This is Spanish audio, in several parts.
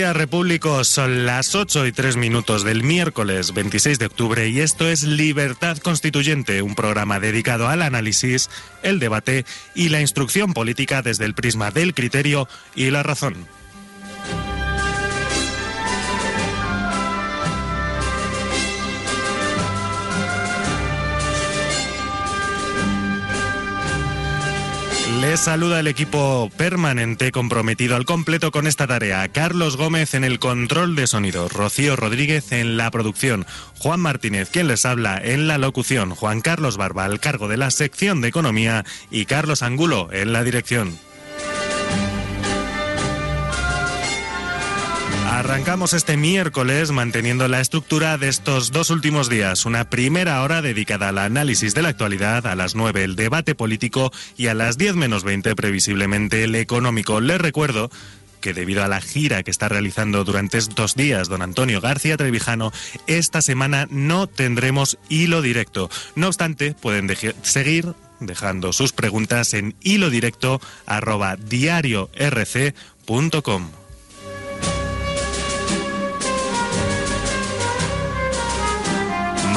Días, repúblicos. Son las 8 y 3 minutos del miércoles 26 de octubre y esto es Libertad Constituyente, un programa dedicado al análisis, el debate y la instrucción política desde el prisma del criterio y la razón. Les saluda el equipo permanente comprometido al completo con esta tarea. Carlos Gómez en el control de sonido, Rocío Rodríguez en la producción, Juan Martínez quien les habla en la locución, Juan Carlos Barba al cargo de la sección de economía y Carlos Angulo en la dirección. Arrancamos este miércoles manteniendo la estructura de estos dos últimos días. Una primera hora dedicada al análisis de la actualidad, a las 9 el debate político y a las 10 menos 20 previsiblemente el económico. Les recuerdo que debido a la gira que está realizando durante estos días don Antonio García Trevijano, esta semana no tendremos hilo directo. No obstante, pueden seguir dejando sus preguntas en hilo directo arroba diariorc.com.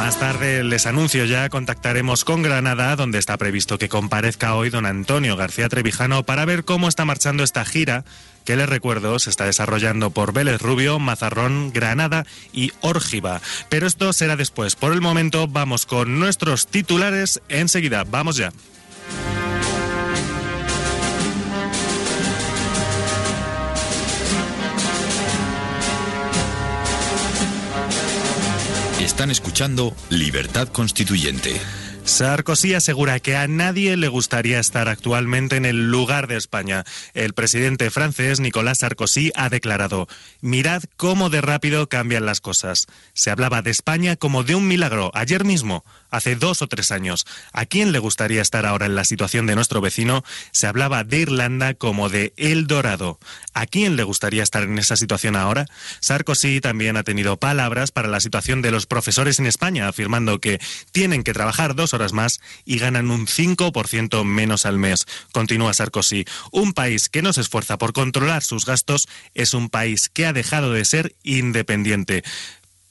Más tarde les anuncio ya, contactaremos con Granada, donde está previsto que comparezca hoy don Antonio García Trevijano para ver cómo está marchando esta gira, que les recuerdo se está desarrollando por Vélez Rubio, Mazarrón, Granada y Órgiva. Pero esto será después. Por el momento vamos con nuestros titulares enseguida. Vamos ya. Están escuchando Libertad Constituyente. Sarkozy asegura que a nadie le gustaría estar actualmente en el lugar de España. El presidente francés Nicolas Sarkozy ha declarado, mirad cómo de rápido cambian las cosas. Se hablaba de España como de un milagro ayer mismo, hace dos o tres años. ¿A quién le gustaría estar ahora en la situación de nuestro vecino? Se hablaba de Irlanda como de El Dorado. ¿A quién le gustaría estar en esa situación ahora? Sarkozy también ha tenido palabras para la situación de los profesores en España, afirmando que tienen que trabajar dos horas más y ganan un 5% menos al mes. Continúa Sarkozy. Un país que no se esfuerza por controlar sus gastos es un país que ha dejado de ser independiente.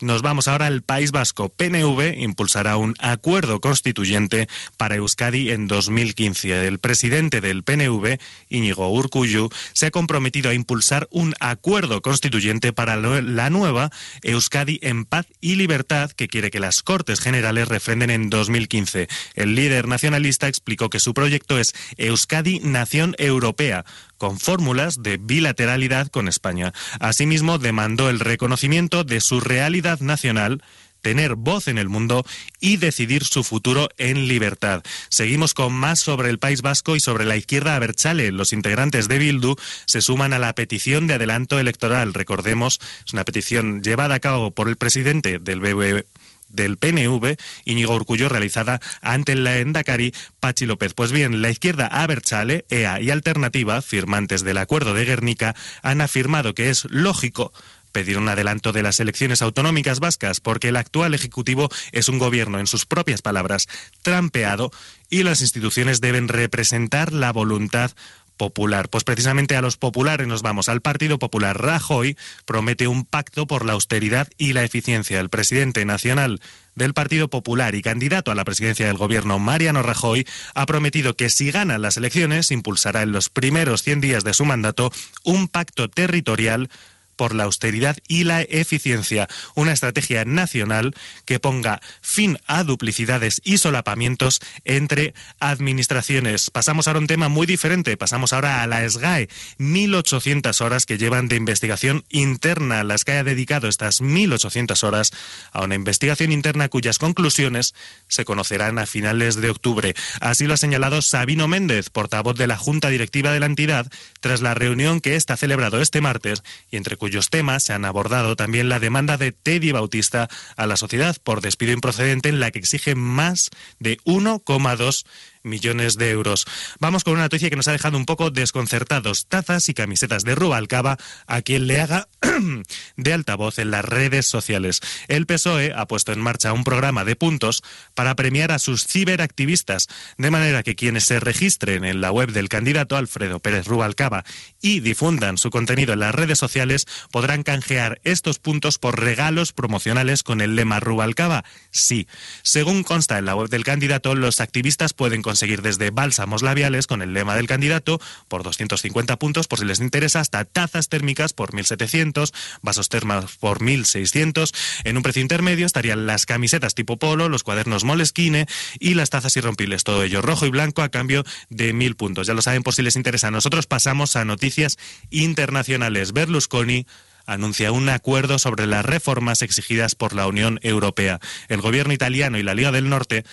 Nos vamos ahora al País Vasco. PNV impulsará un acuerdo constituyente para Euskadi en 2015. El presidente del PNV, Íñigo Urkullu, se ha comprometido a impulsar un acuerdo constituyente para la nueva Euskadi en paz y libertad que quiere que las Cortes Generales refrenden en 2015. El líder nacionalista explicó que su proyecto es Euskadi Nación Europea con fórmulas de bilateralidad con España. Asimismo, demandó el reconocimiento de su realidad nacional tener voz en el mundo y decidir su futuro en libertad. Seguimos con más sobre el País Vasco y sobre la izquierda Abertzale. Los integrantes de Bildu se suman a la petición de adelanto electoral. Recordemos, es una petición llevada a cabo por el presidente del BBV del PNV, Íñigo Urcullo, realizada ante la Endacari Pachi López. Pues bien, la izquierda Abertzale, EA y Alternativa, firmantes del Acuerdo de Guernica, han afirmado que es lógico pedir un adelanto de las elecciones autonómicas vascas porque el actual Ejecutivo es un gobierno, en sus propias palabras, trampeado y las instituciones deben representar la voluntad popular. Pues precisamente a los populares nos vamos. Al Partido Popular Rajoy promete un pacto por la austeridad y la eficiencia. El presidente nacional del Partido Popular y candidato a la presidencia del gobierno, Mariano Rajoy, ha prometido que si gana las elecciones impulsará en los primeros 100 días de su mandato un pacto territorial por la austeridad y la eficiencia, una estrategia nacional que ponga fin a duplicidades y solapamientos entre administraciones. Pasamos ahora a un tema muy diferente, pasamos ahora a la SGAE, 1.800 horas que llevan de investigación interna. La SGAE ha dedicado estas 1.800 horas a una investigación interna cuyas conclusiones se conocerán a finales de octubre. Así lo ha señalado Sabino Méndez, portavoz de la Junta Directiva de la entidad, tras la reunión que está celebrado este martes y entre cuyos temas se han abordado también la demanda de Teddy Bautista a la sociedad por despido improcedente en la que exige más de 1,2 millones de euros. Vamos con una noticia que nos ha dejado un poco desconcertados. Tazas y camisetas de Rubalcaba a quien le haga de altavoz en las redes sociales. El PSOE ha puesto en marcha un programa de puntos para premiar a sus ciberactivistas, de manera que quienes se registren en la web del candidato Alfredo Pérez Rubalcaba y difundan su contenido en las redes sociales podrán canjear estos puntos por regalos promocionales con el lema Rubalcaba. Sí, según consta en la web del candidato, los activistas pueden desde bálsamos labiales con el lema del candidato por 250 puntos por si les interesa, hasta tazas térmicas por 1.700, vasos termos por 1.600. En un precio intermedio estarían las camisetas tipo polo, los cuadernos Moleskine y las tazas irrompibles. Todo ello rojo y blanco a cambio de 1.000 puntos. Ya lo saben por si les interesa. Nosotros pasamos a noticias internacionales. Berlusconi anuncia un acuerdo sobre las reformas exigidas por la Unión Europea. El gobierno italiano y la Liga del Norte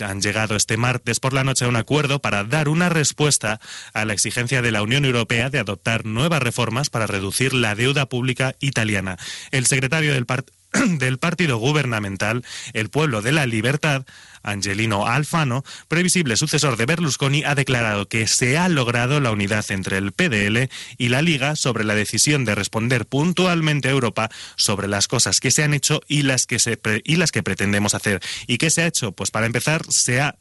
han llegado este martes por la noche a un acuerdo para dar una respuesta a la exigencia de la Unión Europea de adoptar nuevas reformas para reducir la deuda pública italiana. El secretario del, del partido gubernamental, el Pueblo de la Libertad, Angelino Alfano, previsible sucesor de Berlusconi, ha declarado que se ha logrado la unidad entre el PDL y la Liga sobre la decisión de responder puntualmente a Europa sobre las cosas que se han hecho y las que, y las que pretendemos hacer. ¿Y qué se ha hecho? Pues para empezar, se ha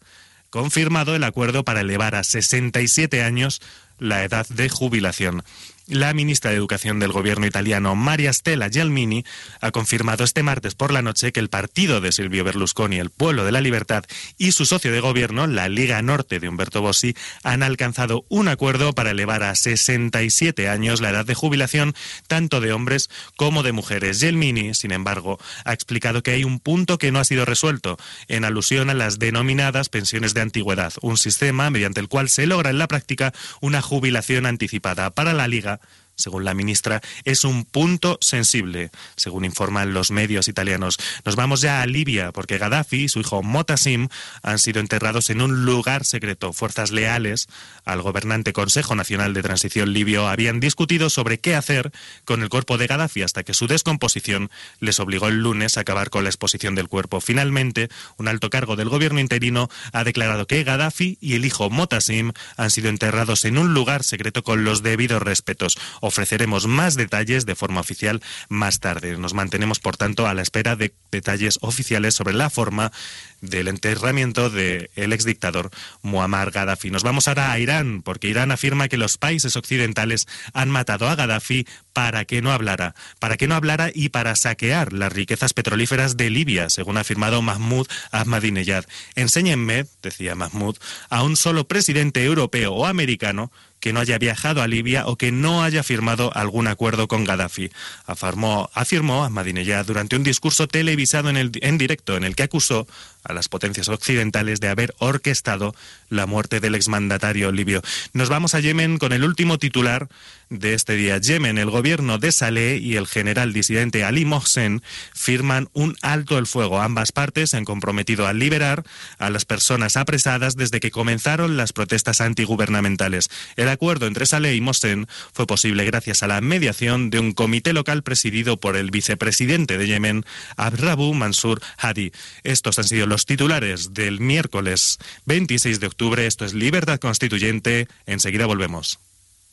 confirmado el acuerdo para elevar a 67 años la edad de jubilación. La ministra de Educación del gobierno italiano, Maria Stella Gelmini, ha confirmado este martes por la noche que el partido de Silvio Berlusconi, el Pueblo de la Libertad, y su socio de gobierno, la Liga Norte de Umberto Bossi, han alcanzado un acuerdo para elevar a 67 años la edad de jubilación tanto de hombres como de mujeres. Gelmini, sin embargo, ha explicado que hay un punto que no ha sido resuelto, en alusión a las denominadas pensiones de antigüedad, un sistema mediante el cual se logra en la práctica una jubilación anticipada. Para la Liga, según la ministra, es un punto sensible, según informan los medios italianos. Nos vamos ya a Libia, porque Gaddafi y su hijo Motasim han sido enterrados en un lugar secreto. Fuerzas leales al gobernante Consejo Nacional de Transición libio habían discutido sobre qué hacer con el cuerpo de Gaddafi hasta que su descomposición les obligó el lunes a acabar con la exposición del cuerpo. Finalmente, un alto cargo del gobierno interino ha declarado que Gaddafi y el hijo Motasim han sido enterrados en un lugar secreto con los debidos respetos. Ofreceremos más detalles de forma oficial más tarde. Nos mantenemos, por tanto, a la espera de detalles oficiales sobre la forma del enterramiento del ex exdictador Muammar Gaddafi. Nos vamos ahora a Irán, porque Irán afirma que los países occidentales han matado a Gaddafi para que no hablara, para que no hablara y para saquear las riquezas petrolíferas de Libia, según ha afirmado Mahmoud Ahmadinejad. Enséñenme, decía Mahmoud, a un solo presidente europeo o americano que no haya viajado a Libia o que no haya firmado algún acuerdo con Gaddafi. Afirmó, afirmó Ahmadinejad durante un discurso televisado en, el, en directo en el que acusó a las potencias occidentales de haber orquestado la muerte del exmandatario libio. Nos vamos a Yemen con el último titular de este día. Yemen, el gobierno de Saleh y el general disidente Ali Mohsen firman un alto el fuego. Ambas partes se han comprometido a liberar a las personas apresadas desde que comenzaron las protestas antigubernamentales. El acuerdo entre Saleh y Mohsen fue posible gracias a la mediación de un comité local presidido por el vicepresidente de Yemen, Abrabu Mansur Hadi. Estos han sido los titulares del miércoles 26 de octubre. Esto es Libertad Constituyente. Enseguida volvemos.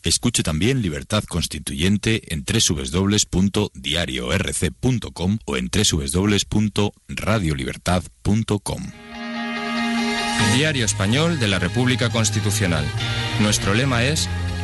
Escuche también Libertad Constituyente en www.diariorc.com o en www.radiolibertad.com. Diario Español de la República Constitucional. Nuestro lema es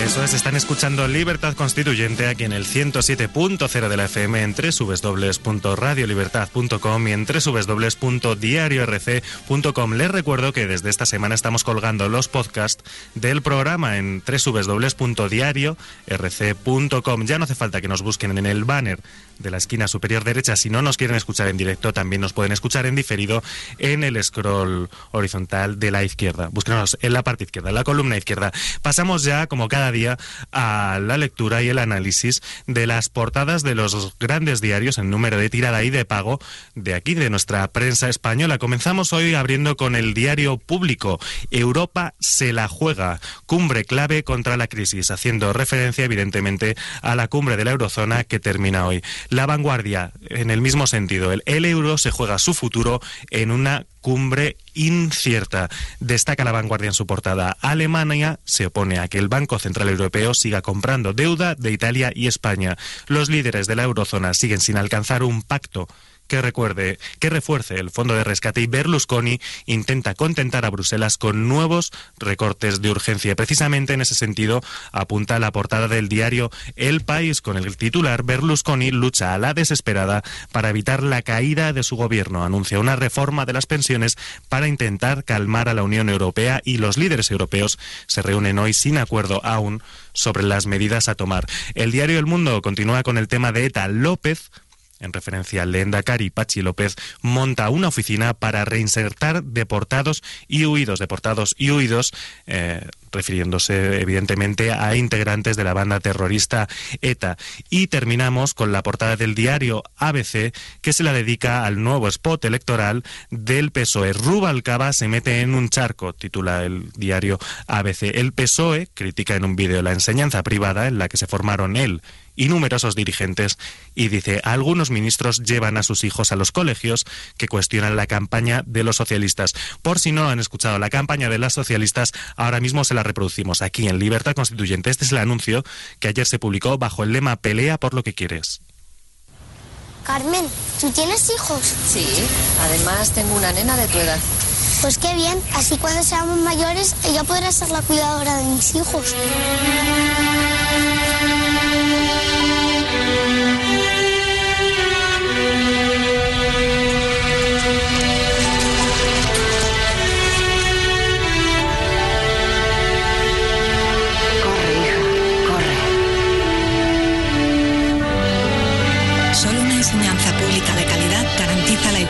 Eso es, están escuchando Libertad Constituyente aquí en el 107.0 de la FM en www.radiolibertad.com y en www.diariorc.com. Les recuerdo que desde esta semana estamos colgando los podcasts del programa en www.diariorc.com. Ya no hace falta que nos busquen en el banner de la esquina superior derecha. Si no nos quieren escuchar en directo, también nos pueden escuchar en diferido en el scroll horizontal de la izquierda. Búsquenos en la parte izquierda, en la columna izquierda. Pasamos ya, como cada día, a la lectura y el análisis de las portadas de los grandes diarios en número de tirada y de pago de aquí, de nuestra prensa española. Comenzamos hoy abriendo con el diario público. Europa se la juega. Cumbre clave contra la crisis, haciendo referencia, evidentemente, a la cumbre de la eurozona que termina hoy. La vanguardia, en el mismo sentido, el, euro se juega su futuro en una cumbre incierta. Destaca la vanguardia en su portada. Alemania se opone a que el Banco Central Europeo siga comprando deuda de Italia y España. Los líderes de la eurozona siguen sin alcanzar un pacto que recuerde, que refuerce el fondo de rescate y Berlusconi intenta contentar a Bruselas con nuevos recortes de urgencia. Precisamente en ese sentido apunta la portada del diario El País con el titular Berlusconi lucha a la desesperada para evitar la caída de su gobierno. Anuncia una reforma de las pensiones para intentar calmar a la Unión Europea y los líderes europeos se reúnen hoy sin acuerdo aún sobre las medidas a tomar. El diario El Mundo continúa con el tema de ETA. López en referencia al Endacari Pachi López, monta una oficina para reinsertar deportados y huidos, deportados y huidos, eh, refiriéndose evidentemente a integrantes de la banda terrorista ETA. Y terminamos con la portada del diario ABC, que se la dedica al nuevo spot electoral del PSOE. Rubalcaba se mete en un charco, titula el diario ABC. El PSOE critica en un vídeo la enseñanza privada en la que se formaron él y numerosos dirigentes y dice, algunos ministros llevan a sus hijos a los colegios que cuestionan la campaña de los socialistas. Por si no han escuchado la campaña de las socialistas, ahora mismo se la reproducimos aquí en Libertad Constituyente. Este es el anuncio que ayer se publicó bajo el lema Pelea por lo que quieres. Carmen, ¿tú tienes hijos? Sí, además tengo una nena de tu edad. Pues qué bien, así cuando seamos mayores ella podrá ser la cuidadora de mis hijos.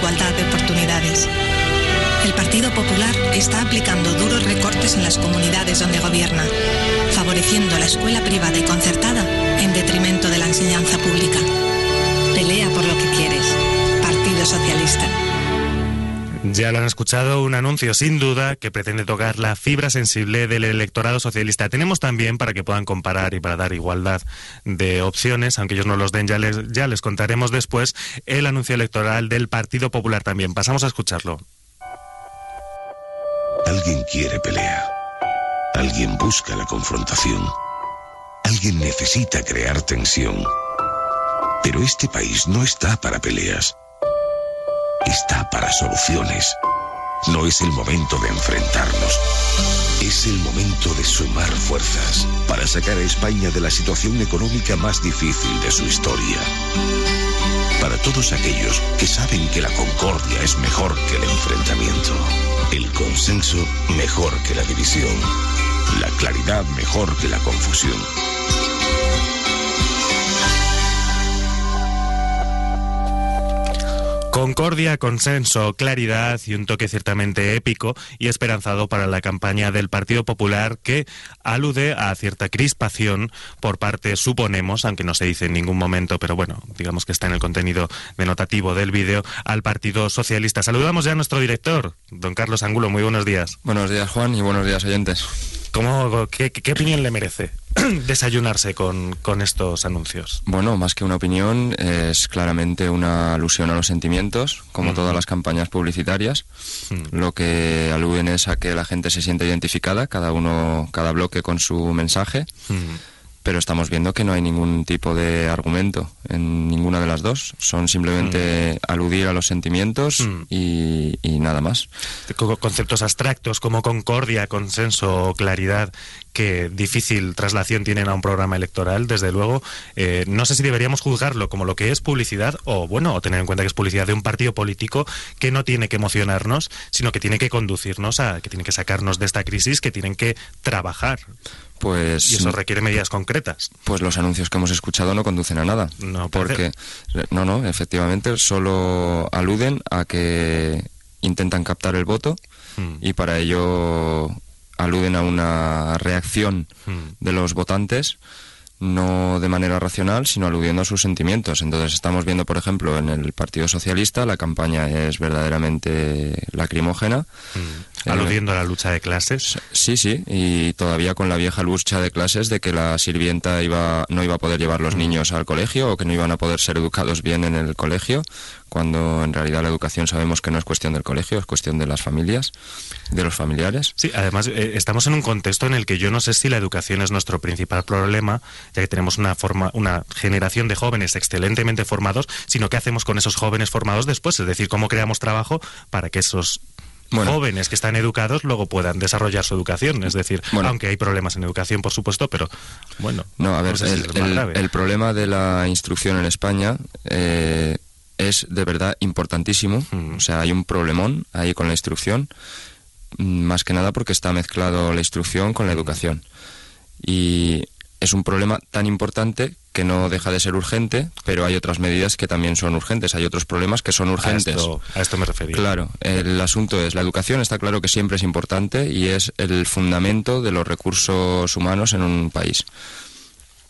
Igualdad de oportunidades. El Partido Popular está aplicando duros recortes en las comunidades donde gobierna, favoreciendo la escuela privada y concertada en detrimento de la enseñanza pública. Pelea por lo que quieres. Partido Socialista. Ya lo han escuchado, un anuncio sin duda que pretende tocar la fibra sensible del electorado socialista. Tenemos también, para que puedan comparar y para dar igualdad de opciones, aunque ellos no los den, ya les, contaremos después, el anuncio electoral del Partido Popular también. Pasamos a escucharlo. Alguien quiere pelea. Alguien busca la confrontación. Alguien necesita crear tensión. Pero este país no está para peleas. Está para soluciones. No es el momento de enfrentarnos. Es el momento de sumar fuerzas para sacar a España de la situación económica más difícil de su historia. Para todos aquellos que saben que la concordia es mejor que el enfrentamiento, el consenso mejor que la división, la claridad mejor que la confusión. Concordia, consenso, claridad y un toque ciertamente épico y esperanzado para la campaña del Partido Popular que alude a cierta crispación por parte, suponemos, aunque no se dice en ningún momento, pero bueno, digamos que está en el contenido denotativo del vídeo, al Partido Socialista. Saludamos ya a nuestro director, don Carlos Angulo. Muy buenos días. Buenos días, Juan, y buenos días, oyentes. ¿Cómo, qué, qué opinión le merece desayunarse con, con, estos anuncios? Bueno, más que una opinión, es claramente una alusión a los sentimientos, como Mm. todas las campañas publicitarias. Lo que aluden es a que la gente se siente identificada, cada uno, cada bloque con su mensaje. Mm. Pero estamos viendo que no hay ningún tipo de argumento en ninguna de las dos. Son simplemente aludir a los sentimientos Mm. y, y nada más. Co- Conceptos abstractos como concordia, consenso o claridad que difícil traslación tienen a un programa electoral, desde luego. Eh, no sé si deberíamos juzgarlo como lo que es publicidad o, bueno, o tener en cuenta que es publicidad de un partido político que no tiene que emocionarnos, sino que tiene que conducirnos a, que tiene que sacarnos de esta crisis, que tienen que trabajar. Pues Y eso requiere medidas concretas. Pues los anuncios que hemos escuchado no conducen a nada. No, porque no, no, efectivamente solo aluden a que intentan captar el voto Mm. y para ello aluden a una reacción Mm. de los votantes no de manera racional, sino aludiendo a sus sentimientos. Entonces estamos viendo, por ejemplo, en el Partido Socialista la campaña es verdaderamente lacrimógena. Mm. Aludiendo a la lucha de clases. Sí, sí, y todavía con la vieja lucha de clases de que la sirvienta iba, no iba a poder llevar Mm. los niños al colegio o que no iban a poder ser educados bien en el colegio, cuando en realidad la educación sabemos que no es cuestión del colegio, es cuestión de las familias, de los familiares. Sí, además eh, estamos en un contexto en el que yo no sé si la educación es nuestro principal problema, ya que tenemos una forma, una generación de jóvenes excelentemente formados, sino qué hacemos con esos jóvenes formados después, es decir, cómo creamos trabajo para que esos jóvenes que están educados luego puedan desarrollar su educación, es decir, aunque hay problemas en educación, por supuesto, pero bueno, No, a ver, sé el, problema de la instrucción en España eh, es de verdad importantísimo. Mm. O sea, hay un problemón ahí con la instrucción, mm, más que nada porque está mezclado la instrucción con la educación. Y es un problema tan importante que no deja de ser urgente, pero hay otras medidas que también son urgentes. Hay otros problemas que son a, urgentes. esto, a esto me refería. Claro, el asunto es la educación está claro que siempre es importante y es el fundamento de los recursos humanos en un país.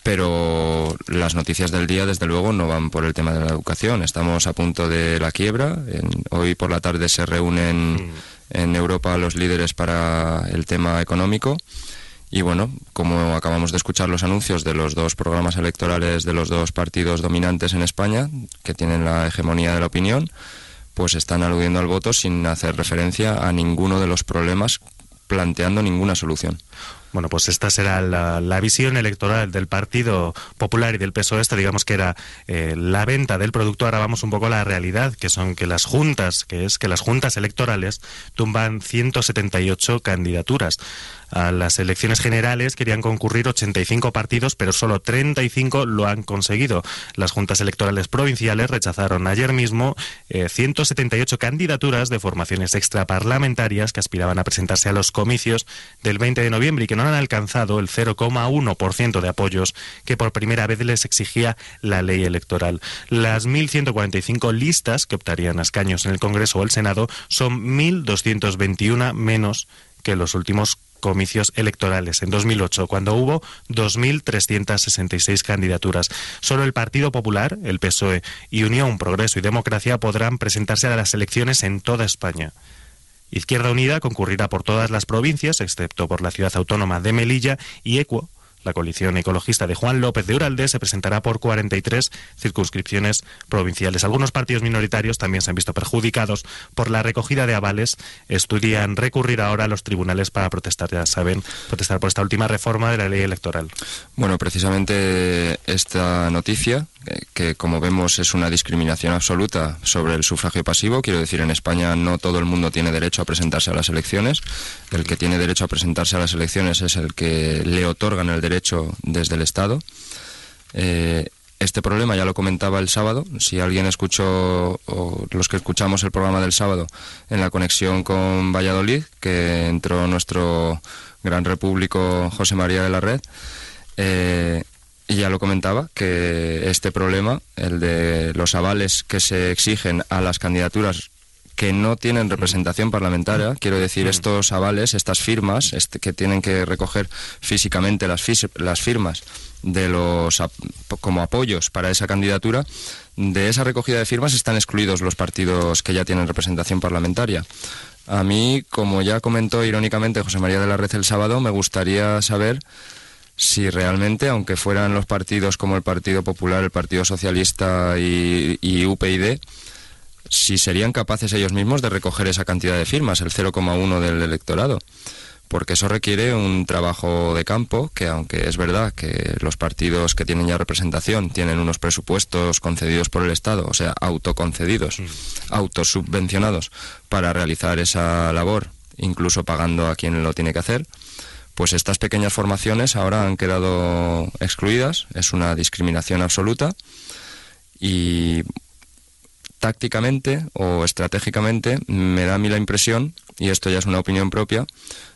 Pero las noticias del día, desde luego, no van por el tema de la educación. Estamos a punto de la quiebra. En- hoy por la tarde se reúnen en Europa los líderes para el tema económico. Y bueno, como acabamos de escuchar los anuncios de los dos programas electorales de los dos partidos dominantes en España, que tienen la hegemonía de la opinión, pues están aludiendo al voto sin hacer referencia a ninguno de los problemas, planteando ninguna solución. Bueno, pues esta será la, visión electoral del Partido Popular y del PSOE. Esta, digamos que era eh, la venta del producto. Ahora vamos un poco a la realidad, que son que las juntas, que es que las juntas electorales tumban 178 candidaturas. A las elecciones generales querían concurrir 85 partidos, pero solo 35 lo han conseguido. Las juntas electorales provinciales rechazaron ayer mismo eh, 178 candidaturas de formaciones extraparlamentarias que aspiraban a presentarse a los comicios del 20 de noviembre y que no han alcanzado el 0,1% de apoyos que por primera vez les exigía la ley electoral. Las 1.145 listas que optarían a escaños en el Congreso o el Senado son 1.221 menos que los últimos comicios electorales en 2008, cuando hubo 2.366 candidaturas. Solo el Partido Popular, el PSOE y Unión, Progreso y Democracia podrán presentarse a las elecciones en toda España. Izquierda Unida concurrirá por todas las provincias, excepto por la ciudad autónoma de Melilla, y Equo, la coalición ecologista de Juan López de Uralde, se presentará por 43 circunscripciones provinciales. Algunos partidos minoritarios también se han visto perjudicados por la recogida de avales. Estudian recurrir ahora a los tribunales para protestar, ya saben, protestar por esta última reforma de la ley electoral. Bueno, precisamente esta noticia, que como vemos es una discriminación absoluta sobre el sufragio pasivo, quiero decir, en España no todo el mundo tiene derecho a presentarse a las elecciones, el que tiene derecho a presentarse a las elecciones es el que le otorgan el derecho desde el Estado. Eh, este problema ya lo comentaba el sábado. Si alguien escuchó, o los que escuchamos el programa del sábado, en la conexión con Valladolid, que entró nuestro gran repúblico José María de la Red, eh, Y ya lo comentaba, que este problema, el de los avales que se exigen a las candidaturas que no tienen representación parlamentaria, quiero decir, estos avales, estas firmas, este, que tienen que recoger físicamente las, las firmas de los como apoyos para esa candidatura, de esa recogida de firmas están excluidos los partidos que ya tienen representación parlamentaria. A mí, como ya comentó irónicamente José María de la Red el sábado, me gustaría saber si realmente, aunque fueran los partidos como el Partido Popular, el Partido Socialista y, y UPyD, si serían capaces ellos mismos de recoger esa cantidad de firmas, el 0,1 del electorado. Porque eso requiere un trabajo de campo que, aunque es verdad que los partidos que tienen ya representación tienen unos presupuestos concedidos por el Estado, o sea, autoconcedidos, autosubvencionados, para realizar esa labor, incluso pagando a quien lo tiene que hacer, pues estas pequeñas formaciones ahora han quedado excluidas, es una discriminación absoluta y tácticamente o estratégicamente me da a mí la impresión, y esto ya es una opinión propia,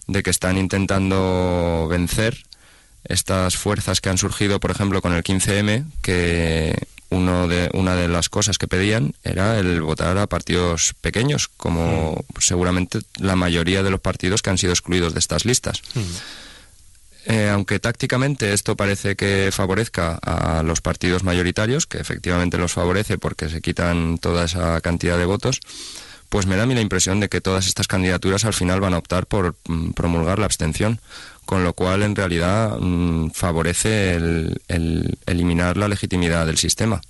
de que están intentando vencer estas fuerzas que han surgido, por ejemplo, con el 15M, que uno de, una de las cosas que pedían era el votar a partidos pequeños, como mm. seguramente la mayoría de los partidos que han sido excluidos de estas listas. Mm. Eh, aunque tácticamente esto parece que favorezca a los partidos mayoritarios, que efectivamente los favorece porque se quitan toda esa cantidad de votos, pues me da a mí la impresión de que todas estas candidaturas al final van a optar por mm, promulgar la abstención, con lo cual en realidad mm, favorece el eliminar la legitimidad del sistema.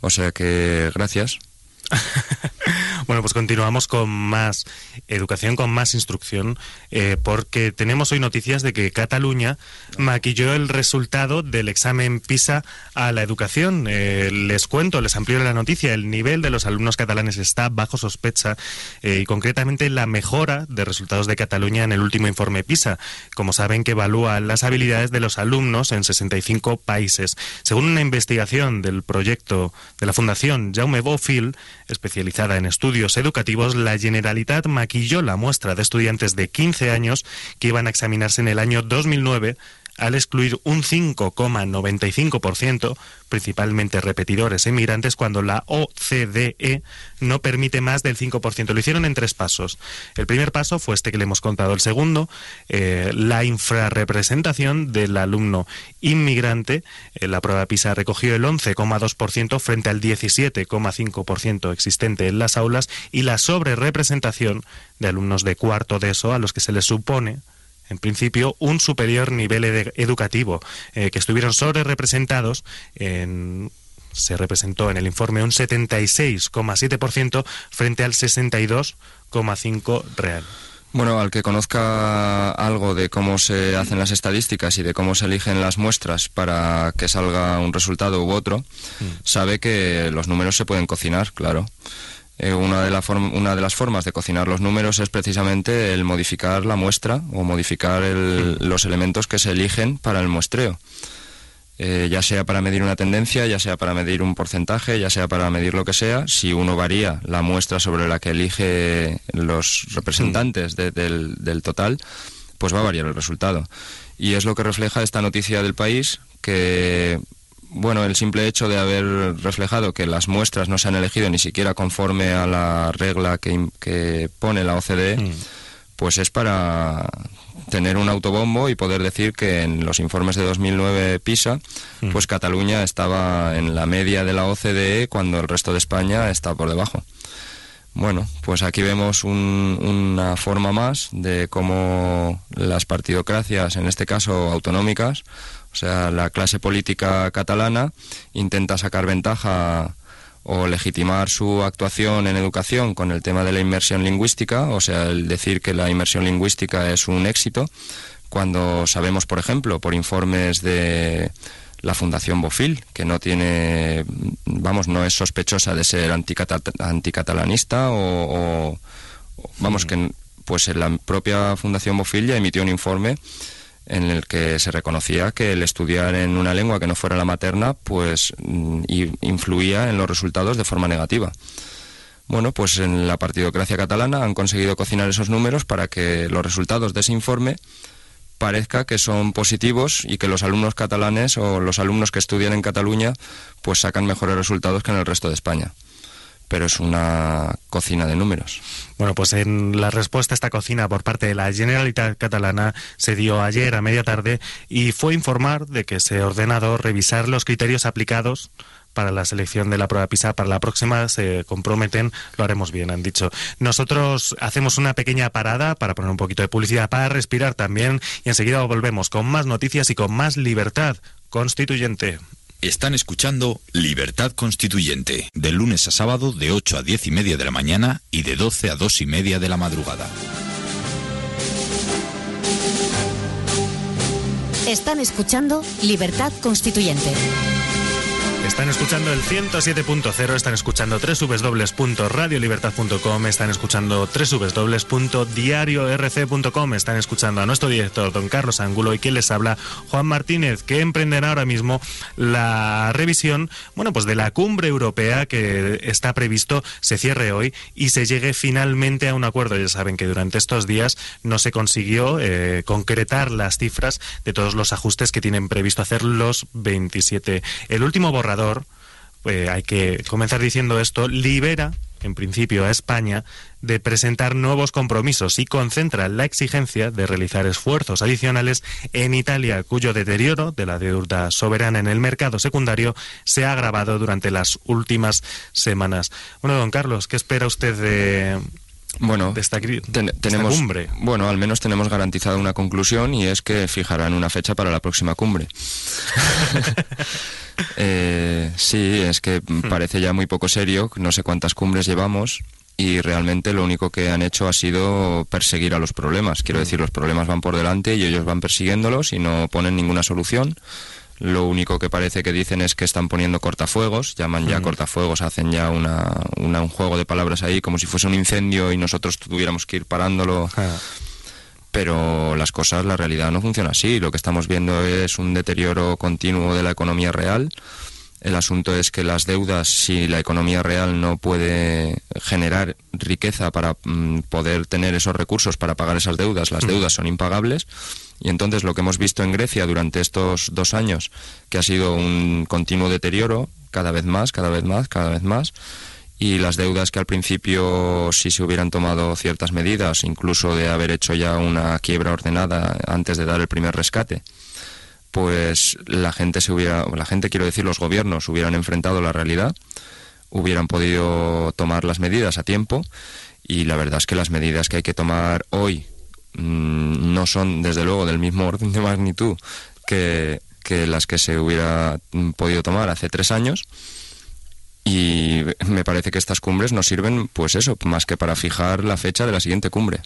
O sea que gracias. bueno, pues continuamos con más educación, con más instrucción, eh, porque tenemos hoy noticias de que Cataluña maquilló el resultado del examen PISA a la educación. Eh, les cuento, les amplío la noticia, el nivel de los alumnos catalanes está bajo sospecha eh, y concretamente la mejora de resultados de Cataluña en el último informe PISA, como saben que evalúa las habilidades de los alumnos en 65 países. Según una investigación del proyecto de la Fundación Jaume Bofil, especializada en estudios educativos, la Generalitat maquilló la muestra de estudiantes de 15 años que iban a examinarse en el año 2009 al excluir un 5,95%, principalmente repetidores emigrantes, cuando la OCDE no permite más del 5%. Lo hicieron en tres pasos. El primer paso fue este que le hemos contado. El segundo, eh, la infrarrepresentación del alumno inmigrante. Eh, la prueba PISA recogió el 11,2% frente al 17,5% existente en las aulas y la sobrerepresentación de alumnos de cuarto de eso a los que se les supone en principio, un superior nivel educativo, eh, que estuvieron sobre representados en se representó en el informe un 76,7% frente al 62,5% real. Bueno, al que conozca algo de cómo se hacen las estadísticas y de cómo se eligen las muestras para que salga un resultado u otro, mm. sabe que los números se pueden cocinar, claro. Eh, una, de una de las formas de cocinar los números es precisamente el modificar la muestra o modificar los elementos que se eligen para el muestreo. Eh, ya sea para medir una tendencia, ya sea para medir un porcentaje, ya sea para medir lo que sea, si uno varía la muestra sobre la que elige los representantes del, del total, pues va a variar el resultado. Y es lo que refleja esta noticia del país, que bueno, el simple hecho de haber reflejado que las muestras no se han elegido ni siquiera conforme a la regla que, pone la OCDE, mm. pues es para tener un autobombo y poder decir que en los informes de 2009 PISA, mm. pues Cataluña estaba en la media de la OCDE cuando el resto de España está por debajo. Bueno, pues aquí vemos una forma más de cómo las partidocracias, en este caso autonómicas, o sea, la clase política catalana intenta sacar ventaja o legitimar su actuación en educación con el tema de la inmersión lingüística, o sea, el decir que la inmersión lingüística es un éxito, cuando sabemos, por ejemplo, por informes de la Fundación Bofil, que no tiene, vamos, no es sospechosa de ser anticatalanista o, o, vamos, que pues la propia Fundación Bofil ya emitió un informe en el que se reconocía que el estudiar en una lengua que no fuera la materna pues mm, influía en los resultados de forma negativa. Bueno, pues en la partidocracia catalana han conseguido cocinar esos números para que los resultados de ese informe parezca que son positivos y que los alumnos catalanes o los alumnos que estudian en Cataluña pues sacan mejores resultados que en el resto de España pero es una cocina de números. Bueno, pues en la respuesta a esta cocina por parte de la Generalitat Catalana se dio ayer a media tarde y fue informar de que se ha ordenado revisar los criterios aplicados para la selección de la prueba PISA para la próxima se comprometen, lo haremos bien, han dicho. Nosotros hacemos una pequeña parada para poner un poquito de publicidad, para respirar también y enseguida volvemos con más noticias y con más libertad constituyente. Están escuchando Libertad Constituyente, de lunes a sábado de 8 a 10 y media de la mañana y de 12 a 2 y media de la madrugada. Están escuchando Libertad Constituyente. Están escuchando el 107.0, están escuchando www.radiolibertad.com, están escuchando www.diariorc.com, están escuchando a nuestro director, don Carlos Angulo, y quien les habla, Juan Martínez, que emprenderá ahora mismo la revisión, bueno, pues de la cumbre europea que está previsto se cierre hoy y se llegue finalmente a un acuerdo. Ya saben que durante estos días no se consiguió eh, concretar las cifras de todos los ajustes que tienen previsto hacer los 27. El último borrador pues hay que comenzar diciendo esto, libera en principio a España de presentar nuevos compromisos y concentra la exigencia de realizar esfuerzos adicionales en Italia, cuyo deterioro de la deuda soberana en el mercado secundario se ha agravado durante las últimas semanas. Bueno, don Carlos, ¿qué espera usted de, bueno, de esta, tenemos, cumbre? Bueno, al menos tenemos garantizada una conclusión y es que fijarán una fecha para la próxima cumbre. Eh, sí, es que hmm. parece ya muy poco serio, no sé cuántas cumbres llevamos y realmente lo único que han hecho ha sido perseguir a los problemas. Quiero hmm. decir, los problemas van por delante y ellos van persiguiéndolos y no ponen ninguna solución. Lo único que parece que dicen es que están poniendo cortafuegos, llaman ya hmm. cortafuegos, hacen ya una, un juego de palabras ahí como si fuese un incendio y nosotros tuviéramos que ir parándolo. Pero las cosas, la realidad no funciona así. Lo que estamos viendo es un deterioro continuo de la economía real. El asunto es que las deudas, si la economía real no puede generar riqueza para mm, poder tener esos recursos para pagar esas deudas, las deudas son impagables. Y entonces lo que hemos visto en Grecia durante estos dos años, que ha sido un continuo deterioro, cada vez más, cada vez más, cada vez más, y las deudas que al principio si se hubieran tomado ciertas medidas, incluso de haber hecho ya una quiebra ordenada antes de dar el primer rescate, pues la gente se hubiera, la gente quiero decir los gobiernos hubieran enfrentado la realidad, hubieran podido tomar las medidas a tiempo y la verdad es que las medidas que hay que tomar hoy mm, no son desde luego del mismo orden de magnitud que, que las que se hubiera mm, podido tomar hace tres años y me parece que estas cumbres nos sirven, pues eso, más que para fijar la fecha de la siguiente cumbre.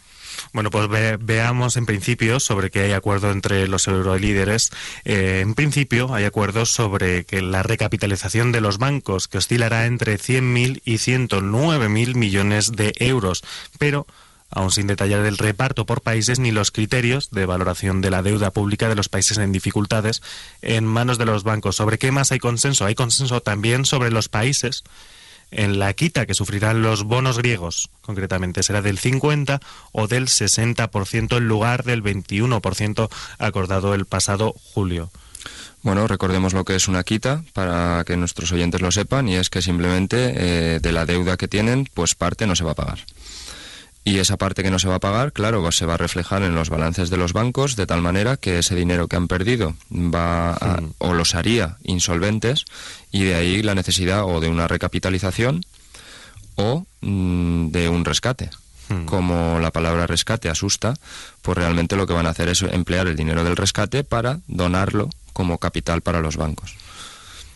Bueno, pues veamos en principio sobre que hay acuerdo entre los eurolíderes. Eh, en principio hay acuerdo sobre que la recapitalización de los bancos, que oscilará entre 100.000 y 109.000 millones de euros, pero aún sin detallar el reparto por países ni los criterios de valoración de la deuda pública de los países en dificultades en manos de los bancos. ¿Sobre qué más hay consenso? Hay consenso también sobre los países en la quita que sufrirán los bonos griegos, concretamente será del 50 o del 60% en lugar del 21% acordado el pasado julio. Bueno, recordemos lo que es una quita para que nuestros oyentes lo sepan y es que simplemente eh, de la deuda que tienen, pues parte no se va a pagar. Y esa parte que no se va a pagar, claro, se va a reflejar en los balances de los bancos de tal manera que ese dinero que han perdido va mm. o los haría insolventes y de ahí la necesidad o de una recapitalización o mm, de un rescate. Mm. Como la palabra rescate asusta, pues realmente lo que van a hacer es emplear el dinero del rescate para donarlo como capital para los bancos.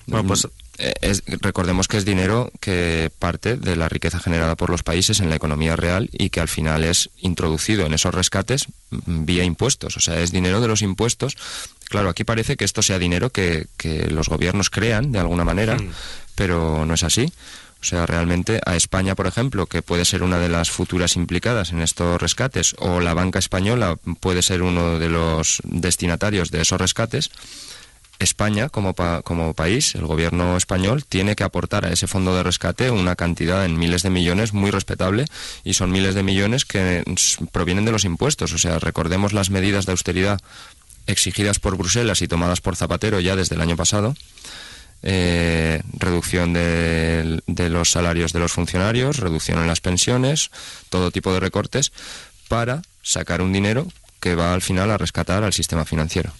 Bueno, pues eh, recordemos que es dinero que parte de la riqueza generada por los países en la economía real y que al final es introducido en esos rescates mm, vía impuestos. O sea, es dinero de los impuestos. Claro, aquí parece que esto sea dinero que, los gobiernos crean de alguna manera, pero no es así. O sea, realmente a España, por ejemplo, que puede ser una de las futuras implicadas en estos rescates, o la banca española puede ser uno de los destinatarios de esos rescates, España, como, como país, el gobierno español, tiene que aportar a ese fondo de rescate una cantidad en miles de millones muy respetable y son miles de millones que provienen de los impuestos. O sea, recordemos las medidas de austeridad exigidas por Bruselas y tomadas por Zapatero ya desde el año pasado. Eh, reducción de, de los salarios de los funcionarios, reducción en las pensiones, todo tipo de recortes para sacar un dinero que va al final a rescatar al sistema financiero.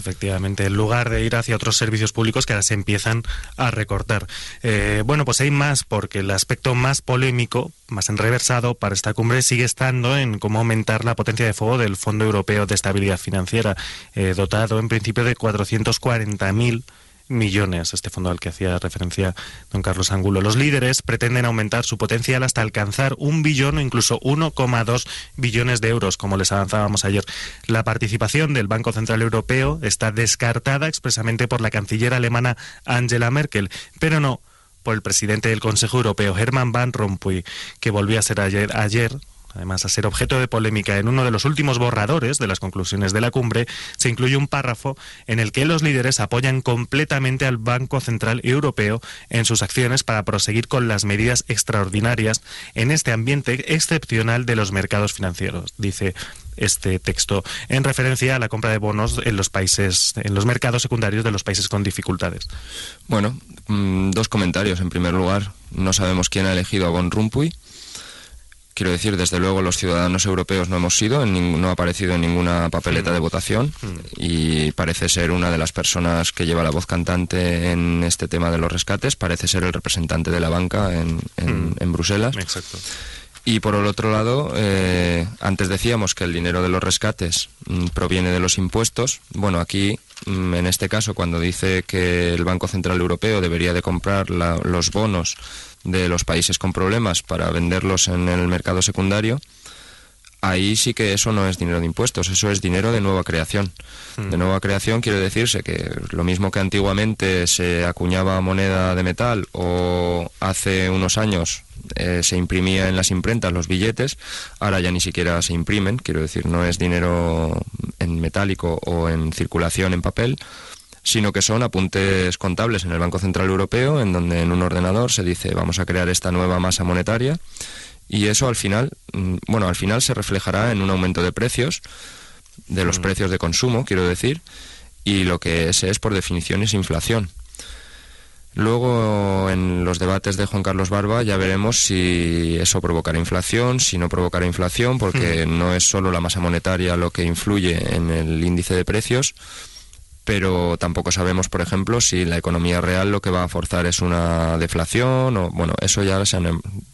Efectivamente, en lugar de ir hacia otros servicios públicos que ahora se empiezan a recortar. Eh, bueno, pues hay más, porque el aspecto más polémico, más enreversado para esta cumbre sigue estando en cómo aumentar la potencia de fuego del Fondo Europeo de Estabilidad Financiera, eh, dotado en principio de 440.000 millones, este fondo al que hacía referencia don Carlos Angulo. Los líderes pretenden aumentar su potencial hasta alcanzar un billón o incluso 1,2 billones de euros, como les avanzábamos ayer. La participación del Banco Central Europeo está descartada expresamente por la canciller alemana Angela Merkel, pero no por el presidente del Consejo Europeo, Herman Van Rompuy, que volvió a ser ayer, ayer Además, a ser objeto de polémica en uno de los últimos borradores de las conclusiones de la cumbre, se incluye un párrafo en el que los líderes apoyan completamente al Banco Central Europeo en sus acciones para proseguir con las medidas extraordinarias en este ambiente excepcional de los mercados financieros, dice este texto en referencia a la compra de bonos en los países en los mercados secundarios de los países con dificultades. Bueno, mm, dos comentarios. En primer lugar, no sabemos quién ha elegido a Von Rumpuy Quiero decir, desde luego los ciudadanos europeos no hemos sido, no ha aparecido en ninguna papeleta de votación y parece ser una de las personas que lleva la voz cantante en este tema de los rescates, parece ser el representante de la banca en, en, Bruselas. Exacto. Y por el otro lado, eh, antes decíamos que el dinero de los rescates mm, proviene de los impuestos. Bueno, aquí, mm, en este caso, cuando dice que el Banco Central Europeo debería de comprar los bonos de los países con problemas para venderlos en el mercado secundario, ahí sí que eso no es dinero de impuestos, eso es dinero de nueva creación. De mm. nueva creación quiere decirse que lo mismo que antiguamente se acuñaba moneda de metal o hace unos años eh, se imprimía en las imprentas los billetes, ahora ya ni siquiera se imprimen, quiero decir, no es dinero en metálico o en circulación en papel, sino que son apuntes contables en el Banco Central Europeo, en donde en un ordenador se dice vamos a crear esta nueva masa monetaria y eso al final, mm, bueno, al final se reflejará en un aumento de precios, de los mm. precios de consumo, quiero decir, y lo que es es por definición es inflación. Luego, en los debates de Juan Carlos Barba, ya veremos si eso provocará inflación, si no provocará inflación, porque mm. no es solo la masa monetaria lo que influye en el índice de precios, pero tampoco sabemos, por ejemplo, si la economía real lo que va a forzar es una deflación o, bueno, eso ya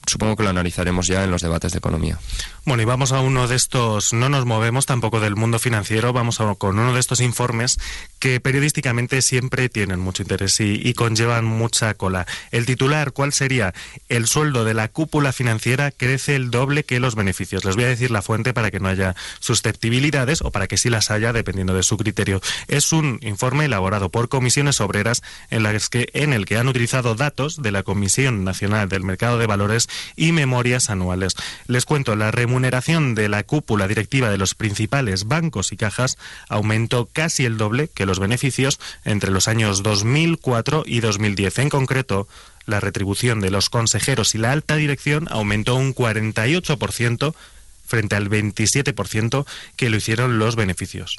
supongo que lo analizaremos ya en los debates de economía. Bueno, y vamos a uno de estos, no nos movemos tampoco del mundo financiero, vamos a, con uno de estos informes que periodísticamente siempre tienen mucho interés y, conllevan mucha cola. El titular, ¿cuál sería? El sueldo de la cúpula financiera crece el doble que los beneficios. Les voy a decir la fuente para que no haya susceptibilidades o para que sí las haya, dependiendo de su criterio. Es un informe elaborado por comisiones obreras en, las que, en el que han utilizado datos de la Comisión Nacional del Mercado de Valores y memorias anuales. Les cuento la remuneración de la cúpula directiva de los principales bancos y cajas aumentó casi el doble que los beneficios entre los años 2004 y 2010. En concreto, la retribución de los consejeros y la alta dirección aumentó un 48% frente al 27% que lo hicieron los beneficios.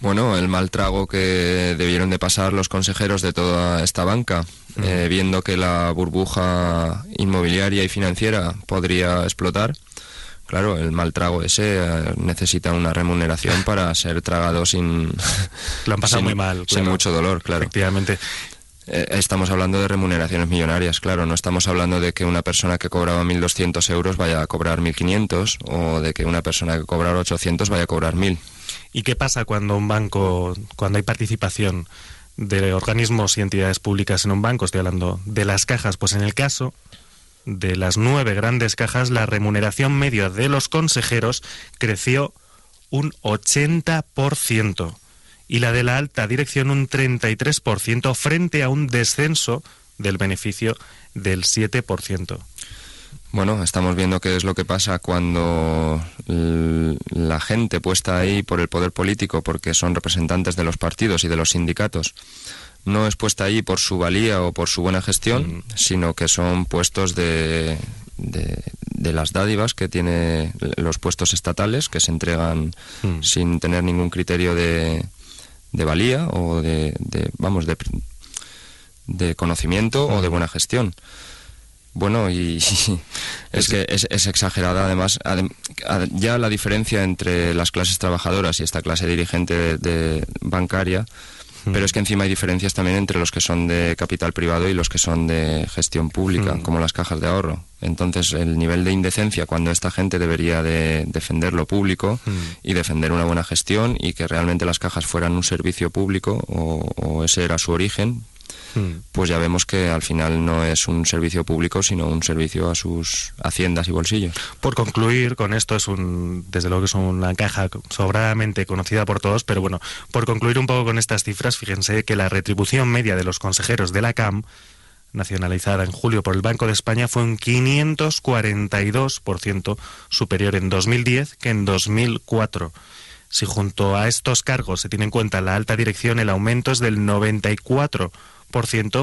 Bueno, el mal trago que debieron de pasar los consejeros de toda esta banca, eh, viendo que la burbuja inmobiliaria y financiera podría explotar, Claro, el mal trago ese eh, necesita una remuneración para ser tragado sin... Lo han pasado muy mal. Sin mucho dolor, claro. Efectivamente. Eh, estamos hablando de remuneraciones millonarias, claro. No estamos hablando de que una persona que cobraba 1.200 euros vaya a cobrar 1.500 o de que una persona que cobraba 800 vaya a cobrar 1.000. ¿Y qué pasa cuando un banco, cuando hay participación de organismos y entidades públicas en un banco? Estoy hablando de las cajas. Pues en el caso de las nueve grandes cajas, la remuneración media de los consejeros creció un 80% y la de la alta dirección un 33% frente a un descenso del beneficio del 7%. Bueno, estamos viendo qué es lo que pasa cuando la gente puesta ahí por el poder político, porque son representantes de los partidos y de los sindicatos, no es puesta ahí por su valía o por su buena gestión, mm. sino que son puestos de, de, las dádivas que tiene los puestos estatales, que se entregan mm. sin tener ningún criterio de, de valía o de, vamos, de, de conocimiento o de mm. buena gestión. Bueno, y es que es, es, exagerada además. Ya la diferencia entre las clases trabajadoras y esta clase dirigente de bancaria pero es que encima hay diferencias también entre los que son de capital privado y los que son de gestión pública, como las cajas de ahorro. Entonces, el nivel de indecencia cuando esta gente debería de defender lo público y defender una buena gestión y que realmente las cajas fueran un servicio público o ese era su origen, Hmm. pues ya vemos que al final no es un servicio público, sino un servicio a sus haciendas y bolsillos. Por concluir, con esto es un, desde luego que es una caja sobradamente conocida por todos, pero bueno, por concluir un poco con estas cifras, fíjense que la retribución media de los consejeros de la CAM nacionalizada en julio por el Banco de España fue un 542% superior en 2010 que en 2004. Si junto a estos cargos se tiene en cuenta la alta dirección, el aumento es del 94%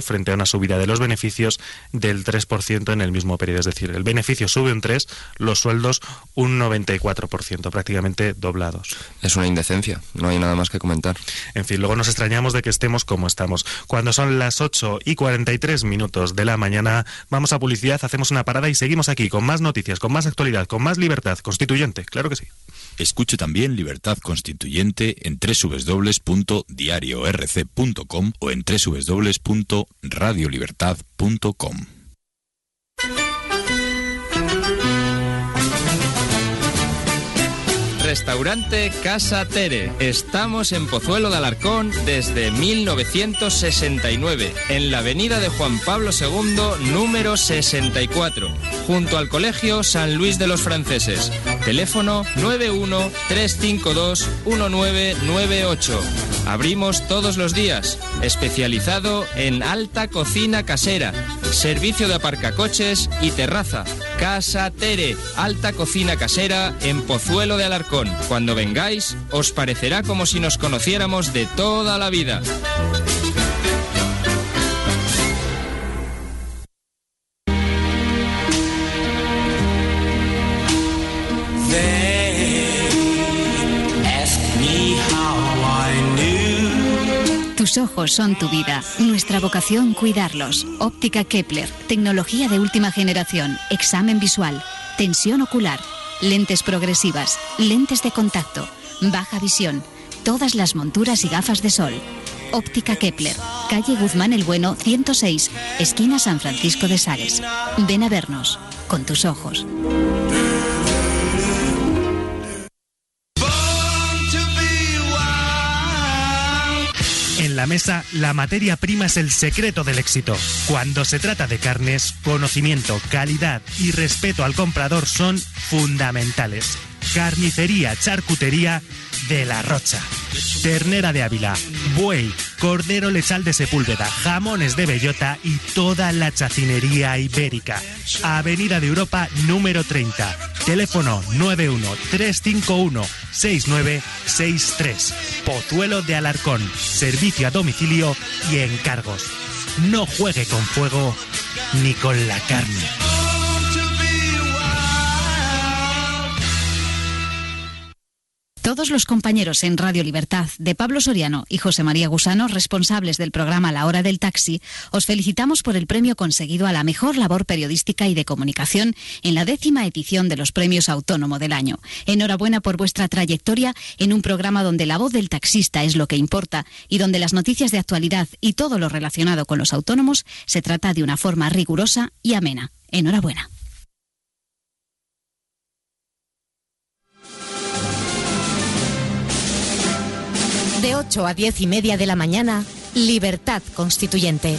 frente a una subida de los beneficios del 3% en el mismo periodo. Es decir, el beneficio sube un 3, los sueldos un 94%, prácticamente doblados. Es una indecencia, no hay nada más que comentar. En fin, luego nos extrañamos de que estemos como estamos. Cuando son las 8 y 43 minutos de la mañana, vamos a publicidad, hacemos una parada y seguimos aquí con más noticias, con más actualidad, con más libertad constituyente, claro que sí. Escuche también Libertad Constituyente en www.diariorc.com o en www.radiolibertad.com. Restaurante Casa Tere. Estamos en Pozuelo de Alarcón desde 1969, en la avenida de Juan Pablo II, número 64, junto al Colegio San Luis de los Franceses. Teléfono 91-352-1998. Abrimos todos los días, especializado en alta cocina casera, servicio de aparcacoches y terraza. Casa Tere, alta cocina casera en Pozuelo de Alarcón. Cuando vengáis, os parecerá como si nos conociéramos de toda la vida. Ojos son tu vida, nuestra vocación cuidarlos. Óptica Kepler, tecnología de última generación, examen visual, tensión ocular. Lentes progresivas, lentes de contacto, baja visión, todas las monturas y gafas de sol. Óptica Kepler, calle Guzmán el Bueno 106, esquina San Francisco de Sales. Ven a vernos. Con tus ojos. La mesa, la materia prima es el secreto del éxito. Cuando se trata de carnes, conocimiento, calidad y respeto al comprador son fundamentales. Carnicería, charcutería de la Rocha. Ternera de Ávila, buey, cordero lechal de Sepúlveda, jamones de bellota y toda la chacinería ibérica. Avenida de Europa número 30. Teléfono 91-351-6963. Pozuelo de Alarcón. Servicio a domicilio y encargos. No juegue con fuego ni con la carne. Todos los compañeros en Radio Libertad de Pablo Soriano y José María Gusano, responsables del programa La Hora del Taxi, os felicitamos por el premio conseguido a la mejor labor periodística y de comunicación en la décima edición de los Premios Autónomo del Año. Enhorabuena por vuestra trayectoria en un programa donde la voz del taxista es lo que importa y donde las noticias de actualidad y todo lo relacionado con los autónomos se trata de una forma rigurosa y amena. Enhorabuena. De 8 a 10 y media de la mañana, Libertad Constituyente.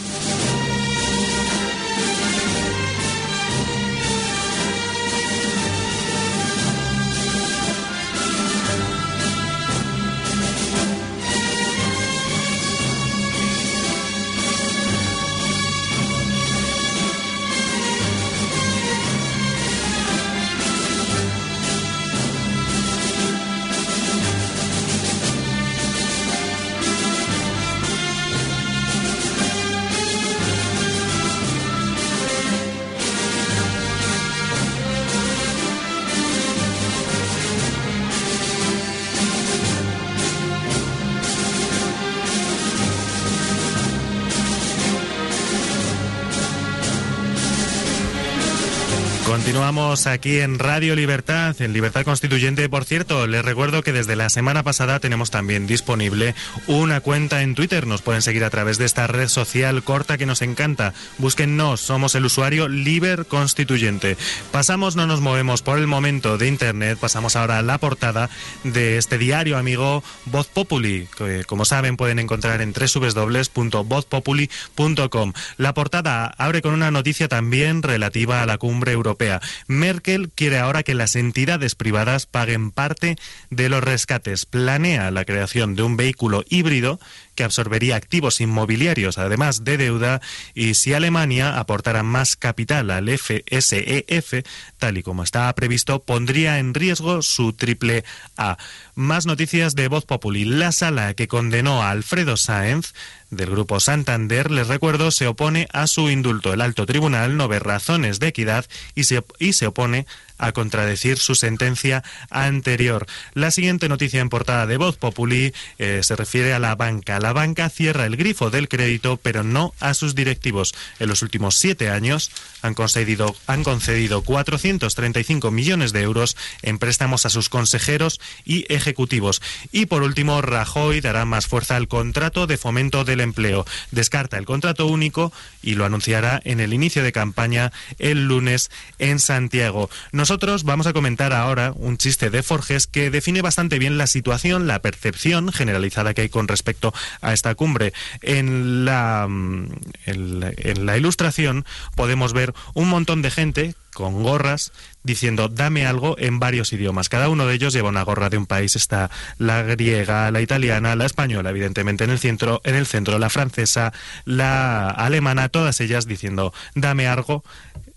Aquí en Radio Libertad, en Libertad Constituyente. Por cierto, les recuerdo que desde la semana pasada tenemos también disponible una cuenta en Twitter. Nos pueden seguir a través de esta red social corta que nos encanta. Búsquennos, somos el usuario Liber Constituyente. Pasamos, no nos movemos por el momento de Internet, pasamos ahora a la portada de este diario amigo Voz Populi, que como saben pueden encontrar en www.vozpopuli.com. La portada abre con una noticia también relativa a la cumbre europea Merkel quiere ahora que las entidades privadas paguen parte de los rescates. Planea la creación de un vehículo híbrido que absorbería activos inmobiliarios, además de deuda, y si Alemania aportara más capital al FSEF, e tal y como estaba previsto, pondría en riesgo su triple A. Más noticias de Voz Populi. La sala que condenó a Alfredo Sáenz del Grupo Santander, les recuerdo, se opone a su indulto. El alto tribunal no ve razones de equidad y se, y se opone a contradecir su sentencia anterior. La siguiente noticia en portada de Voz Populi eh, se refiere a la banca. La banca cierra el grifo del crédito, pero no a sus directivos. En los últimos siete años han concedido, han concedido 435 millones de euros en préstamos a sus consejeros y ejecutivos. Y por último, Rajoy dará más fuerza al contrato de fomento del empleo. Descarta el contrato único y lo anunciará en el inicio de campaña el lunes en Santiago. Nosotros vamos a comentar ahora un chiste de Forges que define bastante bien la situación, la percepción generalizada que hay con respecto a esta cumbre. En la, mm, en la, ilustración podemos ver un montón de gente con gorras diciendo dame algo en varios idiomas. Cada uno de ellos lleva una gorra de un país. Está la griega, la italiana, la española, evidentemente en el centro, en el centro la francesa, la alemana, todas ellas diciendo dame algo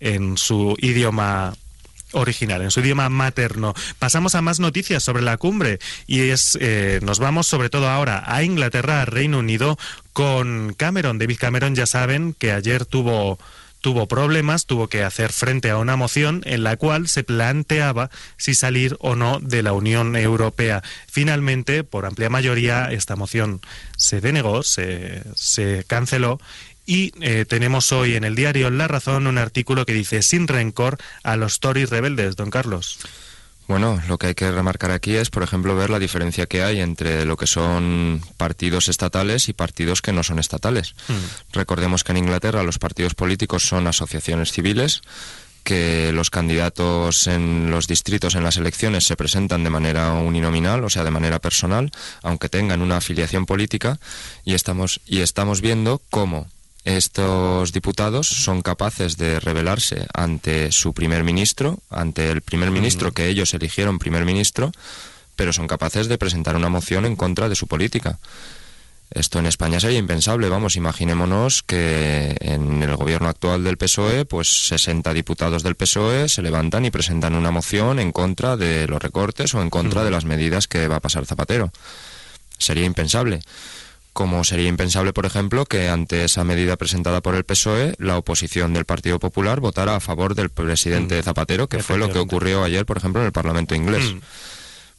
en su idioma original, en su idioma materno. Pasamos a más noticias sobre la cumbre y es eh, nos vamos sobre todo ahora a Inglaterra, a Reino Unido, con Cameron. David Cameron ya saben que ayer tuvo tuvo problemas, tuvo que hacer frente a una moción en la cual se planteaba si salir o no de la Unión Europea. Finalmente, por amplia mayoría, esta moción se denegó, se, se canceló y eh, tenemos hoy en el diario La Razón un artículo que dice sin rencor a los Tories rebeldes, don Carlos. Bueno, lo que hay que remarcar aquí es, por ejemplo, ver la diferencia que hay entre lo que son partidos estatales y partidos que no son estatales. Hmm. Recordemos que en Inglaterra los partidos políticos son asociaciones civiles, que los candidatos en los distritos en las elecciones se presentan de manera uninominal, o sea, de manera personal, aunque tengan una afiliación política, y estamos, y estamos viendo cómo estos diputados son capaces de rebelarse ante su primer ministro, ante el primer ministro que ellos eligieron primer ministro, pero son capaces de presentar una moción en contra de su política. Esto en España sería impensable, vamos, imaginémonos que en el gobierno actual del PSOE, pues 60 diputados del PSOE se levantan y presentan una moción en contra de los recortes o en contra de las medidas que va a pasar Zapatero. Sería impensable como sería impensable, por ejemplo, que ante esa medida presentada por el PSOE, la oposición del Partido Popular votara a favor del presidente mm. Zapatero, que fue lo que ocurrió ayer, por ejemplo, en el Parlamento inglés.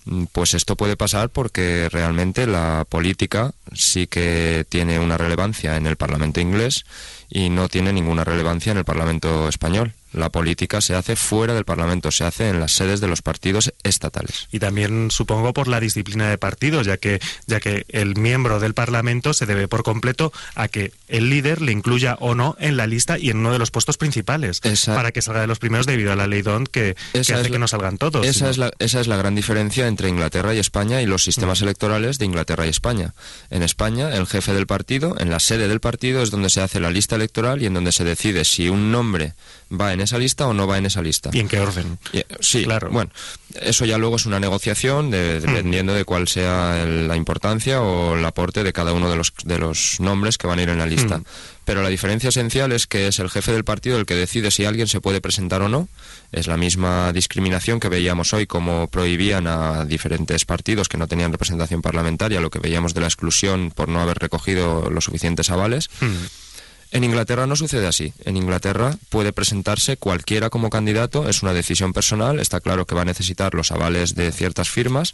Mm. Mm, pues esto puede pasar porque realmente la política sí que tiene una relevancia en el Parlamento inglés y no tiene ninguna relevancia en el Parlamento español la política se hace fuera del Parlamento, se hace en las sedes de los partidos estatales. Y también supongo por la disciplina de partidos, ya que ya que el miembro del Parlamento se debe por completo a que el líder le incluya o no en la lista y en uno de los puestos principales para que salga de los primeros debido a la ley DON que, hace que no salgan todos. Esa, es la, esa es la gran diferencia entre Inglaterra y España y los sistemas mm. electorales de Inglaterra y España. En España, el jefe del partido, en la sede del partido, es donde se hace la lista electoral y en donde se decide si un nombre va en esa lista o no va en esa lista. ¿Y en qué orden? sí, claro. Bueno, eso ya luego es una negociación hmm. dependiendo de cuál sea la importancia o el aporte de cada uno de los, de los nombres que van a ir en la lista. Hmm. Pero la diferencia esencial es que es el jefe del partido el que decide si alguien se puede presentar o no. Es la misma discriminación que veíamos hoy, como prohibían a diferentes partidos que no tenían representación parlamentaria, lo que veíamos de la exclusión por no haber recogido los suficientes avales. Hmm. En Inglaterra no sucede así. En Inglaterra puede presentarse cualquiera como candidato, es una decisión personal, está claro que va a necesitar los avales de ciertas firmas,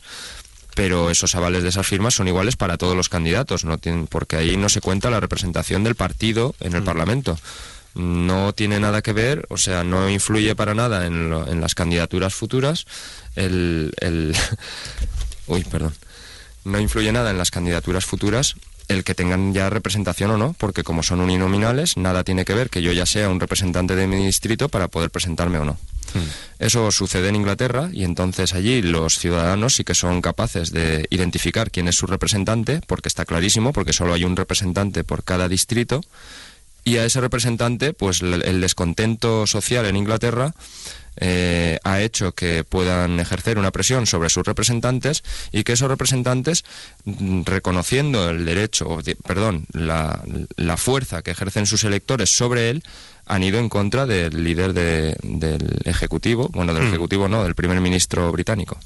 pero esos avales de esas firmas son iguales para todos los candidatos, no tienen, porque ahí no se cuenta la representación del partido en el mm. Parlamento. no tiene nada que ver, o sea, no influye para nada en, en las candidaturas futuras. El, el uy, perdón. No influye nada en las candidaturas futuras el que tengan ya representación o no, porque como son uninominales, nada tiene que ver que yo ya sea un representante de mi distrito para poder presentarme o no. Hmm. Eso sucede en Inglaterra y entonces allí los ciudadanos sí que son capaces de identificar quién es su representante, porque está clarísimo, porque solo hay un representante por cada distrito, y a ese representante, pues el descontento social en Inglaterra eh, ha hecho que puedan ejercer una presión sobre sus representantes y que esos representantes, mm, reconociendo el derecho, perdón, la, la fuerza que ejercen sus electores sobre él, han ido en contra del líder del Ejecutivo, bueno, del hmm. Ejecutivo no, del primer ministro británico.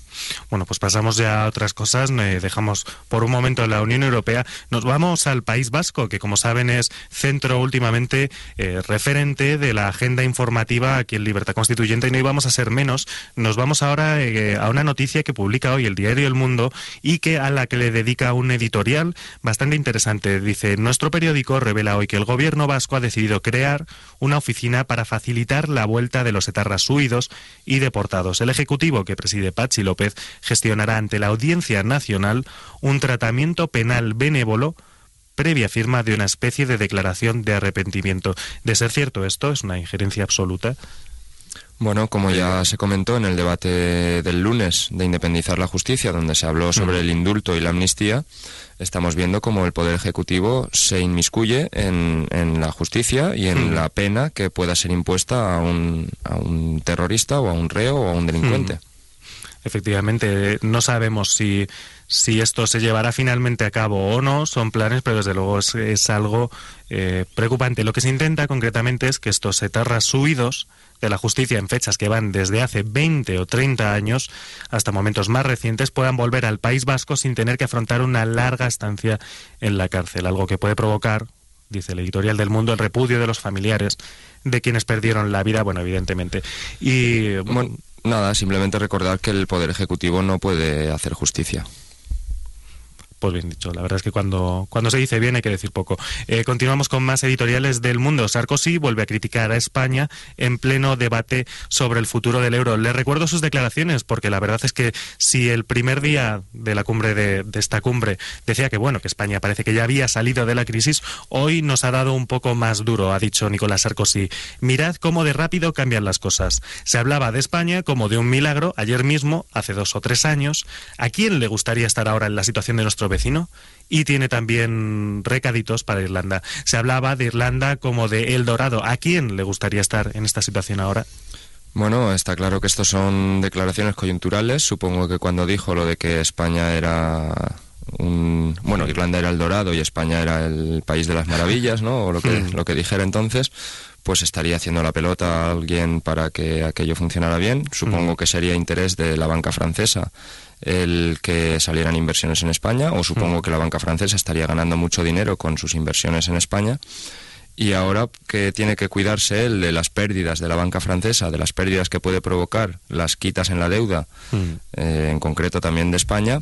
Bueno, pues pasamos ya a otras cosas, dejamos por un momento la Unión Europea, nos vamos al País Vasco, que como saben es centro últimamente eh, referente de la agenda informativa aquí en Libertad Constituyente y no íbamos a ser menos. Nos vamos ahora eh, a una noticia que publica hoy el diario El Mundo y que a la que le dedica un editorial bastante interesante. Dice, nuestro periódico revela hoy que el gobierno vasco ha decidido crear una oficina para facilitar la vuelta de los etarras huidos y deportados. El Ejecutivo que preside Pachi López gestionará ante la Audiencia Nacional un tratamiento penal benévolo previa firma de una especie de declaración de arrepentimiento. De ser cierto esto, es una injerencia absoluta bueno, como ya se comentó en el debate del lunes de independizar la justicia, donde se habló sobre el indulto y la amnistía, estamos viendo cómo el Poder Ejecutivo se inmiscuye en, la justicia y en la pena que pueda ser impuesta a un, a un terrorista o a un reo o a un delincuente. Efectivamente, no sabemos si, si esto se llevará finalmente a cabo o no, son planes, pero desde luego es, algo eh, preocupante. Lo que se intenta concretamente es que estos etarras huidos de la justicia en fechas que van desde hace 20 o 30 años hasta momentos más recientes puedan volver al País Vasco sin tener que afrontar una larga estancia en la cárcel, algo que puede provocar, dice el editorial del Mundo, el repudio de los familiares de quienes perdieron la vida, bueno, evidentemente. Y nada, simplemente recordar que el Poder Ejecutivo no puede hacer justicia. Pues bien dicho, la verdad es que cuando, cuando se dice bien hay que decir poco. Eh, continuamos con más editoriales del mundo. Sarkozy vuelve a criticar a España en pleno debate sobre el futuro del euro. Le recuerdo sus declaraciones porque la verdad es que si el primer día de la cumbre de, de, esta cumbre decía que bueno, que España parece que ya había salido de la crisis, hoy nos ha dado un poco más duro, ha dicho Nicolás Sarkozy. Mirad cómo de rápido cambian las cosas. Se hablaba de España como de un milagro ayer mismo, hace dos o tres años. ¿A quién le gustaría estar ahora en la situación de nuestro vecino y tiene también recaditos para Irlanda. Se hablaba de Irlanda como de El Dorado. ¿A quién le gustaría estar en esta situación ahora? Bueno, está claro que estos son declaraciones coyunturales. Supongo que cuando dijo lo de que España era un, bueno, Irlanda era el dorado y España era el país de las maravillas, ¿no? O lo que, lo que dijera entonces, pues estaría haciendo la pelota a alguien para que aquello funcionara bien. Supongo que sería interés de la banca francesa el que salieran inversiones en España, o supongo mm. que la banca francesa estaría ganando mucho dinero con sus inversiones en España. Y ahora que tiene que cuidarse él de las pérdidas de la banca francesa, de las pérdidas que puede provocar las quitas en la deuda, mm. eh, en concreto también de España,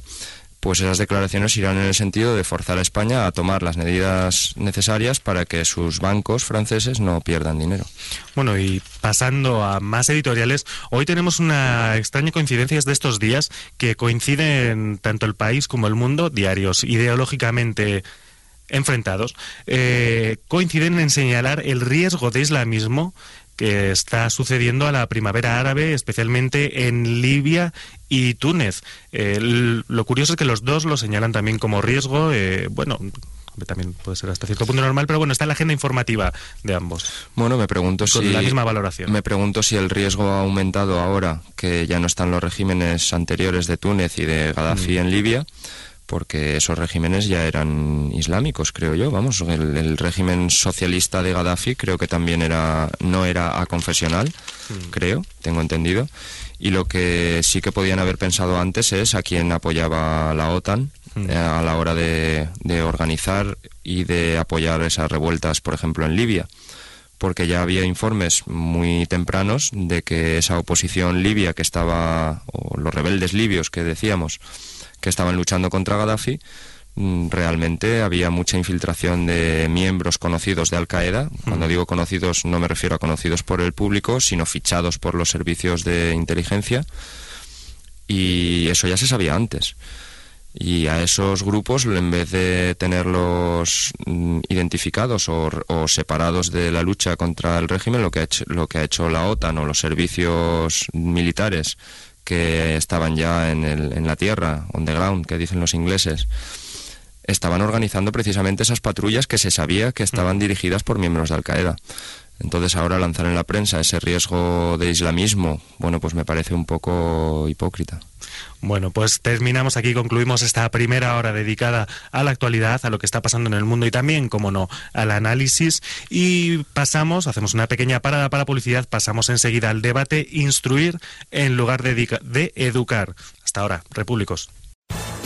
pues esas declaraciones irán en el sentido de forzar a España a tomar las medidas necesarias para que sus bancos franceses no pierdan dinero. Bueno, y pasando a más editoriales, hoy tenemos una extraña coincidencia de estos días que coinciden tanto el país como el mundo, diarios ideológicamente enfrentados, eh, coinciden en señalar el riesgo de islamismo que está sucediendo a la primavera árabe, especialmente en Libia y Túnez. Eh, lo curioso es que los dos lo señalan también como riesgo, eh, bueno, también puede ser hasta cierto punto normal, pero bueno, está en la agenda informativa de ambos. Bueno, me pregunto si la misma valoración. Me pregunto si el riesgo ha aumentado ahora que ya no están los regímenes anteriores de Túnez y de Gaddafi mm. en Libia porque esos regímenes ya eran islámicos, creo yo. Vamos, el, régimen socialista de Gaddafi creo que también era no era aconfesional, mm. creo, tengo entendido. Y lo que sí que podían haber pensado antes es a quién apoyaba la OTAN mm. eh, a la hora de, de organizar y de apoyar esas revueltas, por ejemplo, en Libia porque ya había informes muy tempranos de que esa oposición libia que estaba, o los rebeldes libios que decíamos, que estaban luchando contra Gaddafi, mm, realmente había mucha infiltración de miembros conocidos de Al Qaeda. Cuando digo conocidos no me refiero a conocidos por el público, sino fichados por los servicios de inteligencia. Y eso ya se sabía antes. Y a esos grupos, en vez de tenerlos mm, identificados o, o, separados de la lucha contra el régimen, lo que, ha hecho, lo que ha hecho la OTAN o los servicios militares que estaban ya en, el, en la tierra, on the ground, que dicen los ingleses, estaban organizando precisamente esas patrullas que se sabía que estaban dirigidas por miembros de Al Qaeda. Entonces ahora lanzar en la prensa ese riesgo de islamismo, bueno, pues me parece un poco hipócrita. Bueno, pues terminamos aquí, concluimos esta primera hora dedicada a la actualidad, a lo que está pasando en el mundo y también, como no, al análisis. Y pasamos, hacemos una pequeña parada para publicidad, pasamos enseguida al debate, instruir en lugar de, de educar. Hasta ahora, repúblicos.